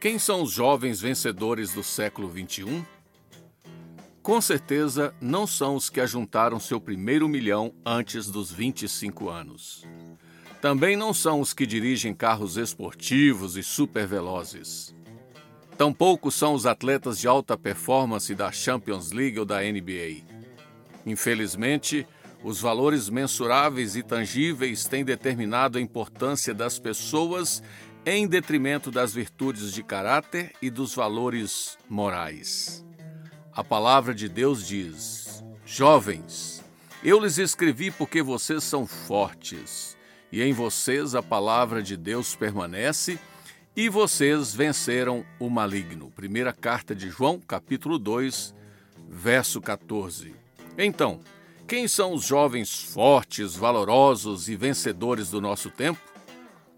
Quem são os jovens vencedores do século XXI? Com certeza não são os que ajuntaram seu primeiro milhão antes dos 25 anos. Também não são os que dirigem carros esportivos e supervelozes. Tampouco são os atletas de alta performance da Champions League ou da NBA. Infelizmente, os valores mensuráveis e tangíveis têm determinado a importância das pessoas em detrimento das virtudes de caráter e dos valores morais. A palavra de Deus diz: Jovens, eu lhes escrevi porque vocês são fortes, e em vocês a palavra de Deus permanece, e vocês venceram o maligno. Primeira carta de João, capítulo 2, verso 14. Então, quem são os jovens fortes, valorosos e vencedores do nosso tempo?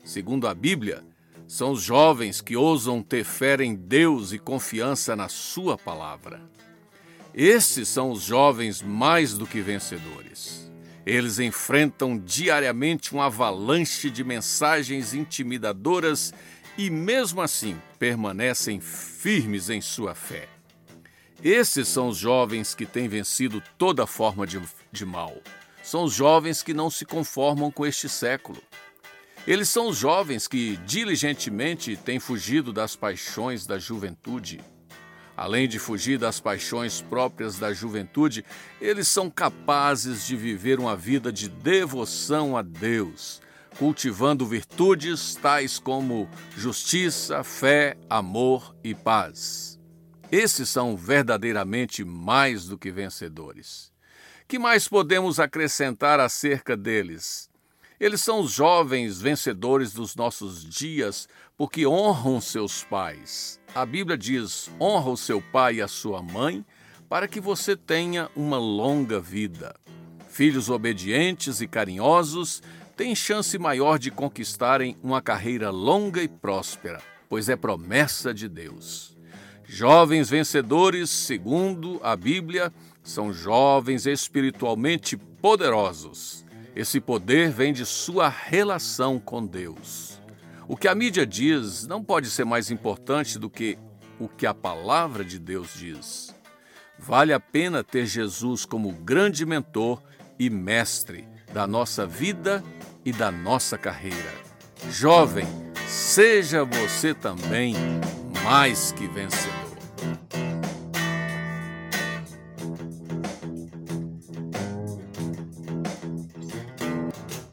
Segundo a Bíblia, são os jovens que ousam ter fé em Deus e confiança na Sua palavra. Esses são os jovens mais do que vencedores. Eles enfrentam diariamente um avalanche de mensagens intimidadoras e, mesmo assim, permanecem firmes em sua fé. Esses são os jovens que têm vencido toda forma de, de mal. São os jovens que não se conformam com este século. Eles são os jovens que diligentemente têm fugido das paixões da juventude. Além de fugir das paixões próprias da juventude, eles são capazes de viver uma vida de devoção a Deus, cultivando virtudes tais como justiça, fé, amor e paz. Esses são verdadeiramente mais do que vencedores. Que mais podemos acrescentar acerca deles? Eles são os jovens vencedores dos nossos dias porque honram seus pais. A Bíblia diz: honra o seu pai e a sua mãe para que você tenha uma longa vida. Filhos obedientes e carinhosos têm chance maior de conquistarem uma carreira longa e próspera, pois é promessa de Deus. Jovens vencedores, segundo a Bíblia, são jovens espiritualmente poderosos esse poder vem de sua relação com Deus. O que a mídia diz não pode ser mais importante do que o que a palavra de Deus diz. Vale a pena ter Jesus como grande mentor e mestre da nossa vida e da nossa carreira. Jovem, seja você também mais que vencedor.